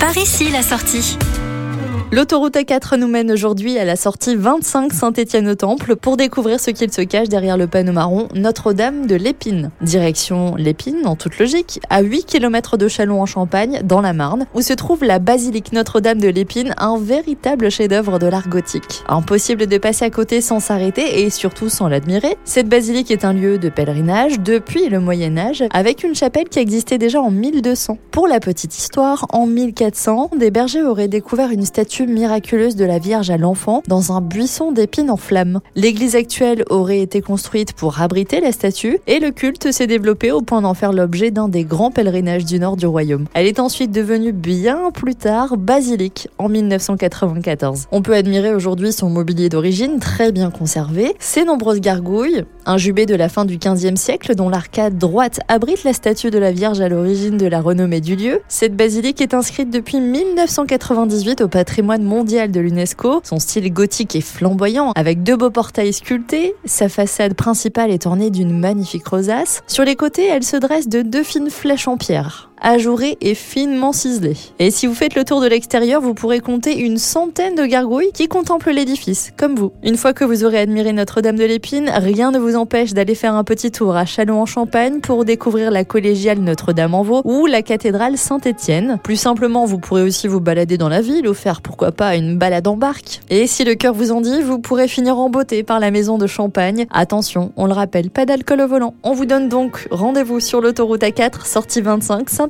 Par ici la sortie. L'autoroute A4 nous mène aujourd'hui à la sortie 25 Saint-Étienne-au-Temple pour découvrir ce qu'il se cache derrière le panneau marron Notre-Dame de l'Épine. Direction l'Épine, en toute logique, à 8 km de Chalon en Champagne, dans la Marne, où se trouve la basilique Notre-Dame de l'Épine, un véritable chef-d'œuvre de l'art gothique. Impossible de passer à côté sans s'arrêter et surtout sans l'admirer. Cette basilique est un lieu de pèlerinage depuis le Moyen Âge, avec une chapelle qui existait déjà en 1200. Pour la petite histoire, en 1400, des bergers auraient découvert une statue miraculeuse de la Vierge à l'enfant dans un buisson d'épines en flammes. L'église actuelle aurait été construite pour abriter la statue et le culte s'est développé au point d'en faire l'objet d'un des grands pèlerinages du nord du royaume. Elle est ensuite devenue bien plus tard basilique en 1994. On peut admirer aujourd'hui son mobilier d'origine très bien conservé, ses nombreuses gargouilles, un jubé de la fin du 15e siècle dont l'arcade droite abrite la statue de la Vierge à l'origine de la renommée du lieu. Cette basilique est inscrite depuis 1998 au patrimoine mondial de l'UNESCO. Son style gothique est flamboyant, avec deux beaux portails sculptés. Sa façade principale est ornée d'une magnifique rosace. Sur les côtés, elle se dresse de deux fines flèches en pierre ajouré et finement ciselé. Et si vous faites le tour de l'extérieur, vous pourrez compter une centaine de gargouilles qui contemplent l'édifice, comme vous. Une fois que vous aurez admiré Notre-Dame de l'Épine, rien ne vous empêche d'aller faire un petit tour à Châlons-en-Champagne pour découvrir la collégiale Notre-Dame-en-Vaux ou la cathédrale Saint-Étienne. Plus simplement, vous pourrez aussi vous balader dans la ville ou faire pourquoi pas une balade en barque. Et si le cœur vous en dit, vous pourrez finir en beauté par la maison de Champagne. Attention, on le rappelle, pas d'alcool au volant. On vous donne donc rendez-vous sur l'autoroute A4, sortie 25, Saint